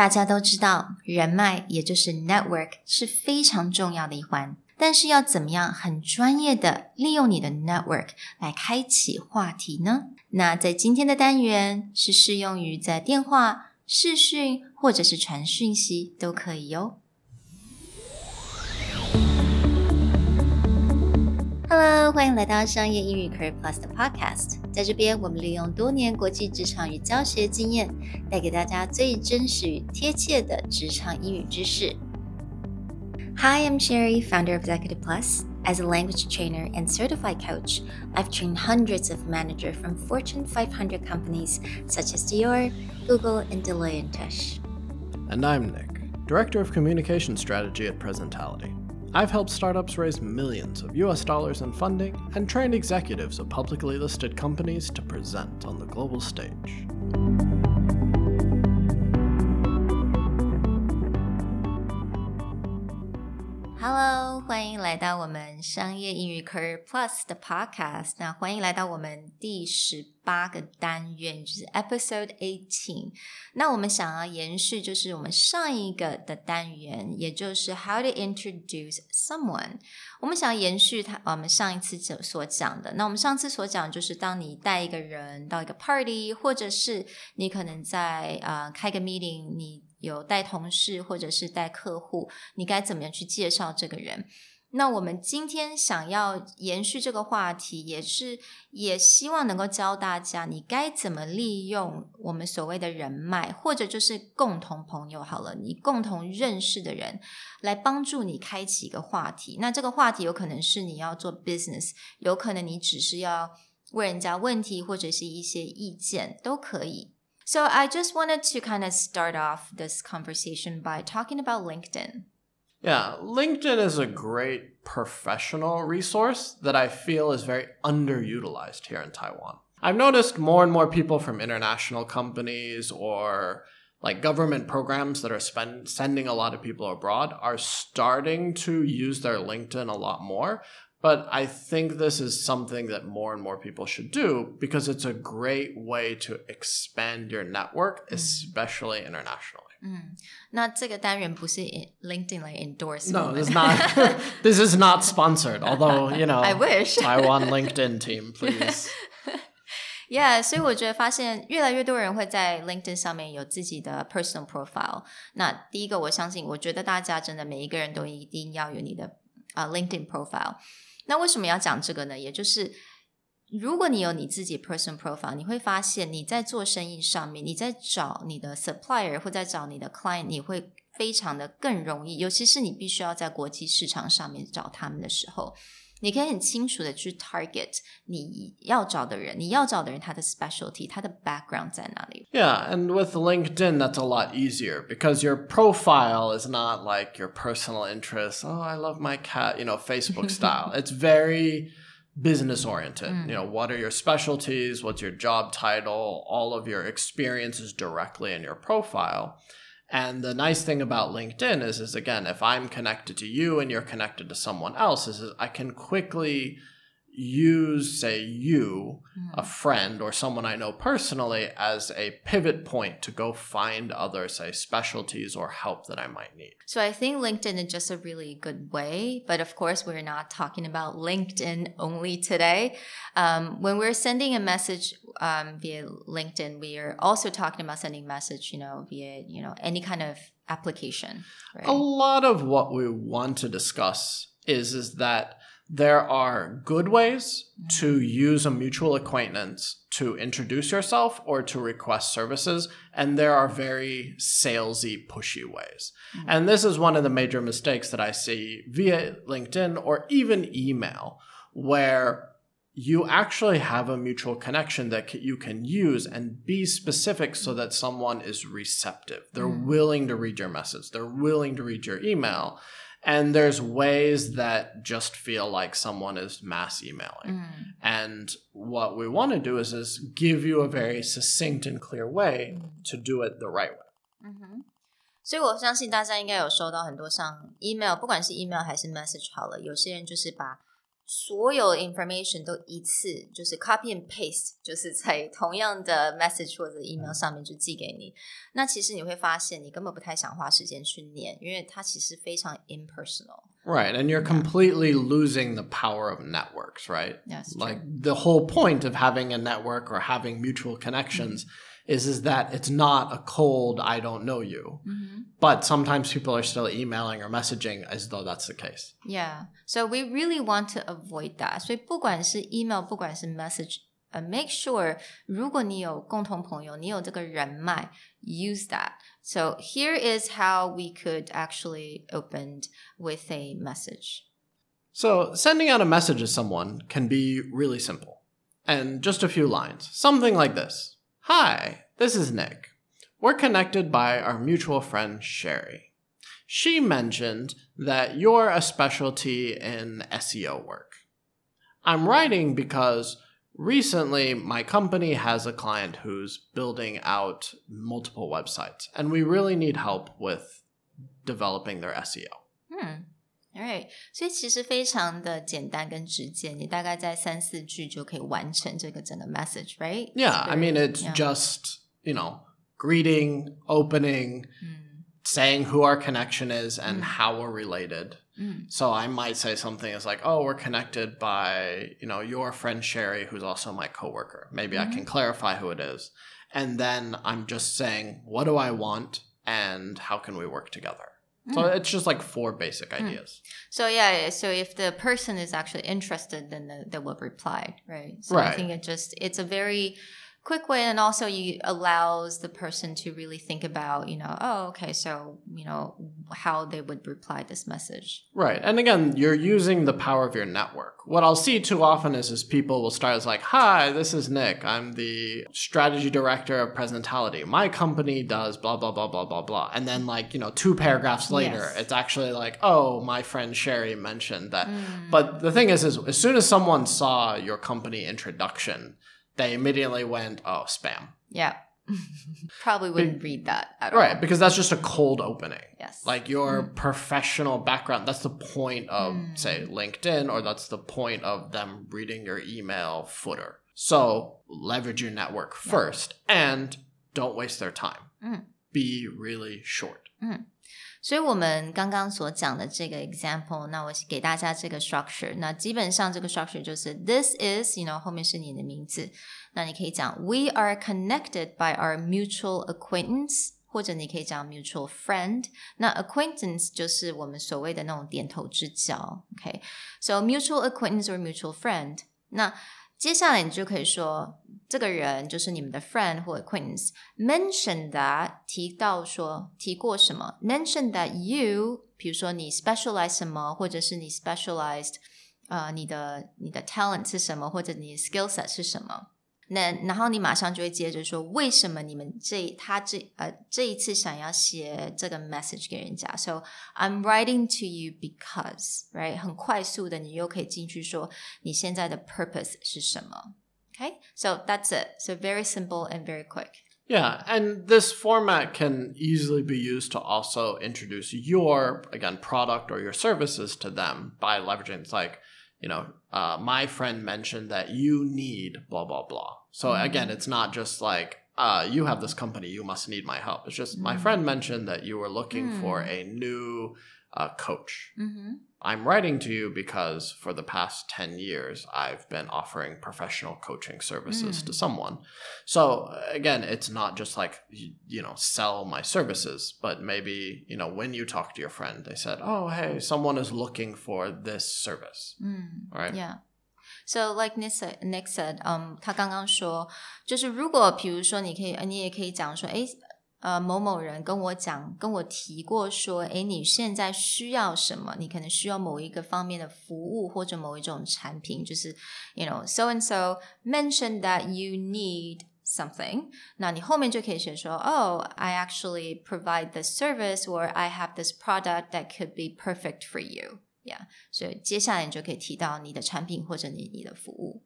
大家都知道，人脉也就是 network 是非常重要的一环。但是要怎么样很专业的利用你的 network 来开启话题呢？那在今天的单元是适用于在电话、视讯或者是传讯息都可以哟。Hello，欢迎来到商业英语 Career Plus 的 Podcast。在这边，我们利用多年国际职场与教学经验，带给大家最真实与贴切的职场英语知识。Hi, I'm Sherry, founder of Executive Plus. As a language trainer and certified coach, I've trained hundreds of managers from Fortune 500 companies such as Dior, Google, and Deloitte and Touche. And I'm Nick, Director of Communication Strategy at Presentality. I've helped startups raise millions of US dollars in funding and trained executives of publicly listed companies to present on the global stage. 欢迎来到我们商业英语 Career Plus 的 Podcast。那欢迎来到我们第十八个单元，就是 Episode Eighteen。那我们想要延续，就是我们上一个的单元，也就是 How to Introduce Someone。我们想要延续他我们上一次所所讲的。那我们上次所讲，就是当你带一个人到一个 party，或者是你可能在呃开个 meeting，你有带同事或者是带客户，你该怎么样去介绍这个人？那我们今天想要延续这个话题，也是也希望能够教大家，你该怎么利用我们所谓的人脉，或者就是共同朋友好了，你共同认识的人，来帮助你开启一个话题。那这个话题有可能是你要做 business，有可能你只是要问人家问题，或者是一些意见都可以。So I just wanted to kind of start off this conversation by talking about LinkedIn. Yeah, LinkedIn is a great professional resource that I feel is very underutilized here in Taiwan. I've noticed more and more people from international companies or like government programs that are spend, sending a lot of people abroad are starting to use their LinkedIn a lot more. But I think this is something that more and more people should do because it's a great way to expand your network, mm. especially internationally. 嗯，那这个单元不是 LinkedIn 来 endorse No, this is not. this is not sponsored. Although you know, I wish Taiwan LinkedIn team, please. Yeah，所以我觉得发现越来越多人会在 LinkedIn 上面有自己的 personal profile。那第一个，我相信，我觉得大家真的每一个人都一定要有你的啊、uh, LinkedIn profile。 那为什么要讲这个呢？也就是如果你有你自己 person profile，你会发现你在做生意上面，你在找你的 supplier 或在找你的 client，你会非常的更容易。尤其是你必须要在国际市场上面找他们的时候，你可以很清楚的去 target 你要找的人，你要找的人他的 specialty，他的 background 在哪里。Yeah, and with LinkedIn, that's a lot easier because your profile is not like your personal interests. Oh, I love my cat, you know, Facebook style. it's very business oriented. Mm. You know, what are your specialties? What's your job title? All of your experiences directly in your profile. And the nice thing about LinkedIn is, is again, if I'm connected to you and you're connected to someone else, is, is I can quickly use, say, you, mm. a friend or someone I know personally, as a pivot point to go find other, say, specialties or help that I might need. So I think LinkedIn is just a really good way. But of course, we're not talking about LinkedIn only today. Um, when we're sending a message um, via LinkedIn, we are also talking about sending message, you know, via, you know, any kind of application. Right? A lot of what we want to discuss is, is that there are good ways to use a mutual acquaintance to introduce yourself or to request services, and there are very salesy, pushy ways. Mm-hmm. And this is one of the major mistakes that I see via LinkedIn or even email, where you actually have a mutual connection that you can use and be specific so that someone is receptive. They're mm-hmm. willing to read your message, they're willing to read your email and there's ways that just feel like someone is mass emailing mm. and what we want to do is is give you a very succinct and clear way mm. to do it the right way 嗯哼，所以我相信大家应该有收到很多像 email，不管是 email 还是 message 好了，有些人就是把 所有 information 都一次就是 copy and paste，就是在同样的 message 或者 email 上面就寄给你。那其实你会发现，你根本不太想花时间去念，因为它其实非常 impersonal。 Right, and you're completely losing the power of networks, right? Yes, Like the whole point of having a network or having mutual connections is is that it's not a cold I don't know you. But sometimes people are still emailing or messaging as though that's the case. Yeah, so we really want to avoid that. 所以不管是 email，不管是 message，呃、m a k e sure 如果你有共同朋友，你有这个人脉，use that. So here is how we could actually open with a message. So, sending out a message to someone can be really simple. And just a few lines. Something like this Hi, this is Nick. We're connected by our mutual friend Sherry. She mentioned that you're a specialty in SEO work. I'm writing because recently my company has a client who's building out multiple websites, and we really need help with developing their SEO. 嗯 hmm. ，Alright，所以其实非常的简单跟直接，你大概在三四句就可以完成这个整个 message，right? Yeah, It's I mean, very- it's yeah. just, you know, greeting, opening, 嗯 saying who our connection is and how we're related. 嗯 So I might say something as like, oh, we're connected by, you know, your friend Sherry, who's also my coworker. Maybe I can clarify who it is. And then I'm just saying, what do I want and how can we work together? So mm. it's just like four basic mm. ideas. So yeah, so if the person is actually interested, then the, they will reply, right? So I think it just it's a very quick way, and also you allows the person to really think about, you know, oh, okay, so you know how they would reply this message. Right. And again, you're using the power of your network. What I'll see too often is, is people will start as like, Hi, this is Nick. I'm the strategy director of Presentality. My company does blah, blah, blah, blah, blah, blah. And then, like, you know, two paragraphs later, Yes. it's actually like, Oh, my friend Sherry mentioned that. Mm. But the thing is, is as soon as someone saw your company introduction, they immediately went, Oh, spam. Yeah, probably wouldn't read that at all. Right. Because that's just a cold opening. Yes. like your professional background that's the point of say linkedin or that's the point of them reading your email footer so leverage your network first and don't waste their time Mm be really short 所以我们刚刚所讲的这个 example，那我给大家这个 structure。那基本上这个 structure 就是 this is，you know 后面是你的名字。那你可以讲 we are connected by our mutual acquaintance，或者你可以讲 mutual friend。那 acquaintance 就是我们所谓的那种点头之交。OK，so、mutual acquaintance or mutual friend。那 接下来你就可以说，这个人就是你们的 friend 或 acquaintance。Mention that 提到说提过什么？Mention that you，比如说你 specialize 什么，或者是你 specialized，呃，你的你的 talent 是什么，或者你的 skill set 是什么？那然后你马上就会接着说，为什么你们这他这呃这一次想要写这个 message 给人家？So I'm writing to you because right，很快速的，你又可以进去说你现在的 purpose 是什么？Okay，so that's it. So very simple and very quick. yeah and this format can easily be used to also introduce your again product or your services to them by leveraging it's like you know uh, my friend mentioned that you need blah blah blah. So again it's not just like uh, you have this company you must need my help. It's just my friend mentioned that you were looking for a new uh, coach. Mm-hmm. i'm writing to you because for the past 10 years i've been offering professional coaching services to someone. So again it's not just like you, you know sell my services but maybe you know when you talk to your friend they said oh hey someone is looking for this service. Mm. right? Yeah. So like Nick said, Nick said, 嗯、他刚刚说，就是如果比如说你可以，呃你也可以讲说，诶，呃，某某人跟我讲，跟我提过说，诶，你现在需要什么？你可能需要某一个方面的服务或者某一种产品，就是 you know so and so mentioned that you need something，那你后面就可以写说，Oh, I actually provide this service or I have this product that could be perfect for you。 Yeah，所以接下来你就可以提到你的产品或者你你的服务。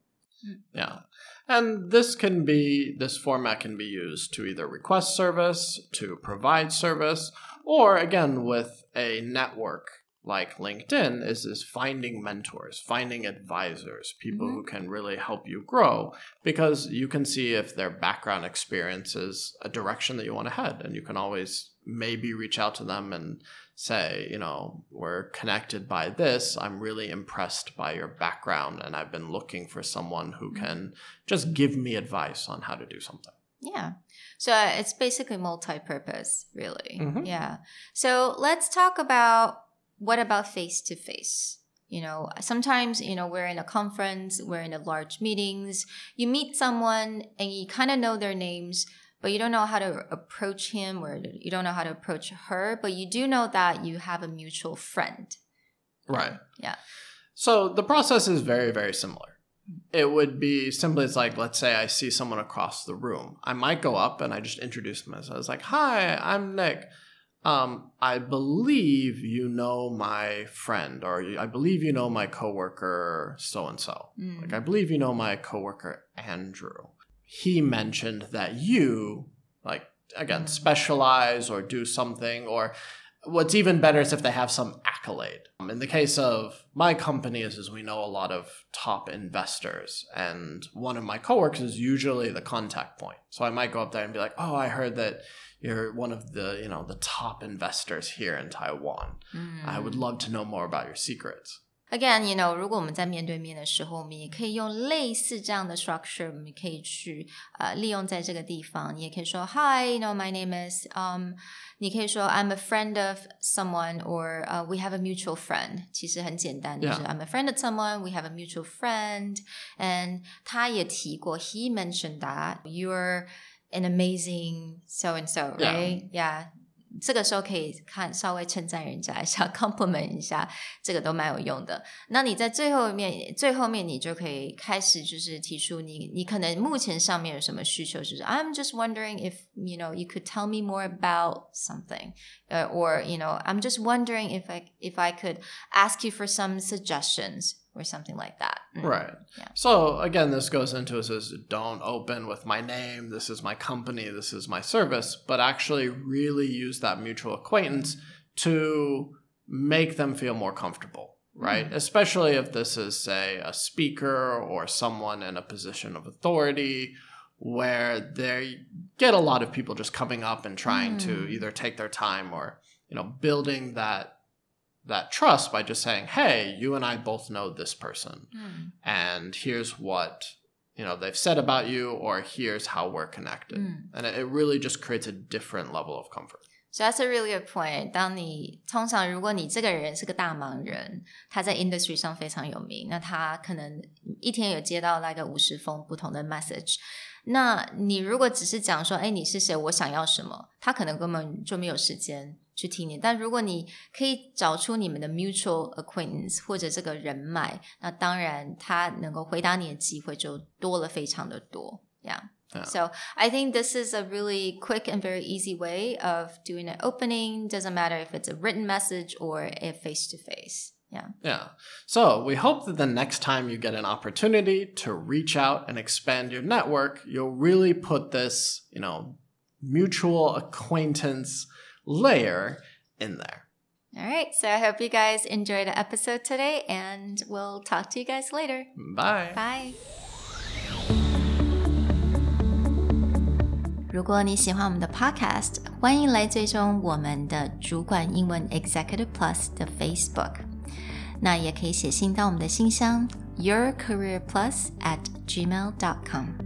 Yeah. And this can be, this format can be used to either request service, to provide service, or again with a network like LinkedIn is is finding mentors, finding advisors, people Mhm. who can really help you grow because you can see if their background experience is a direction that you want to head and you can always maybe reach out to them and say, you know, we're connected by this. I'm really impressed by your background and I've been looking for someone who Mhm. can just give me advice on how to do something. Yeah. So uh, it's basically multi-purpose, really. Mhm. Yeah. So let's talk about what about face to face? You know, sometimes, you know, we're in a conference, we're in a large meetings, you meet someone and you kind of know their names, but you don't know how to approach him or you don't know how to approach her, but you do know that you have a mutual friend. Right. Yeah. So the process is very, very similar. It would be simply it's like, let's say I see someone across the room. I might go up and I just introduce myself. I was like, hi, I'm Nick. Um, I believe you know my friend, or I believe you know my coworker, so and so. Mm. Like, I believe you know my coworker, Andrew. He mentioned that you, like, again, Mm. specialize or do something, or what's even better is if they have some accolade. Um, in the case of my company, is, is we know a lot of top investors, and one of my coworkers is usually the contact point. So I might go up there and be like, "Oh, I heard that you're one of the you know the top investors here in Taiwan. I would Mm. love to know more about your secrets." Again, you know，如果我们在面对面的时候，我们也可以用类似这样的 structure，我们可以去呃利用在这个地方。你也可以说 Hi，you know my name is um，你可以说 I'm a friend of someone，or 呃、we have a mutual friend。其实很简单，就是 Yeah. I'm a friend of someone，we have a mutual friend，and 他也提过，he mentioned that you're an amazing so and so, Yeah. right? Yeah. 这个时候可以看稍微称赞人家一下，compliment 一下，这个都蛮有用的。那你在最后面最后面，你就可以开始就是提出你你可能目前上面有什么需求，就是 I'm just wondering if you know you could tell me more about something, uh, or you know I'm just wondering if I if I could ask you for some suggestions Or something like that. 嗯 Right. Yeah. So again, this goes into it says don't open with my name. This is my company. This is my service. But actually, really use that mutual acquaintance to make them feel more comfortable. Right. Especially if this is say a speaker or someone in a position of authority where they get a lot of people just coming up and trying to Mm. either take their time or you know building that that trust by just saying hey you and i both know this person 嗯 and here's what you know they've said about you or here's how we're connected 嗯。 and it, it really just creates a different level of comfort So that's a really good point. 当你通常如果你这个人是个大忙人，他在 industry 上非常有名，那他可能一天有接到那个五十封不同的 message。那你如果只是讲说，哎，你是谁？我想要什么？他可能根本就没有时间 去听你。但如果你可以找出你们的 mutual acquaintance 或者这个人脉，那当然他能够回答你的机会就多了非常的多。Yeah. Yeah. So I think this is a really quick and very easy way of doing an opening. Doesn't matter if it's a written message or a face to face. Yeah. yeah so we hope that the next time you get an opportunity to reach out and expand your network you'll really put this you know mutual acquaintance layer in there All right. So I hope you guys enjoyed the episode today and we'll talk to you guys later. bye Bye. 如果你喜欢我们的 Podcast，欢迎来追踪我们的主管英文 Executive Plus 的 Facebook。那也可以写信到我们的信箱 yourcareerplus at gmail.com。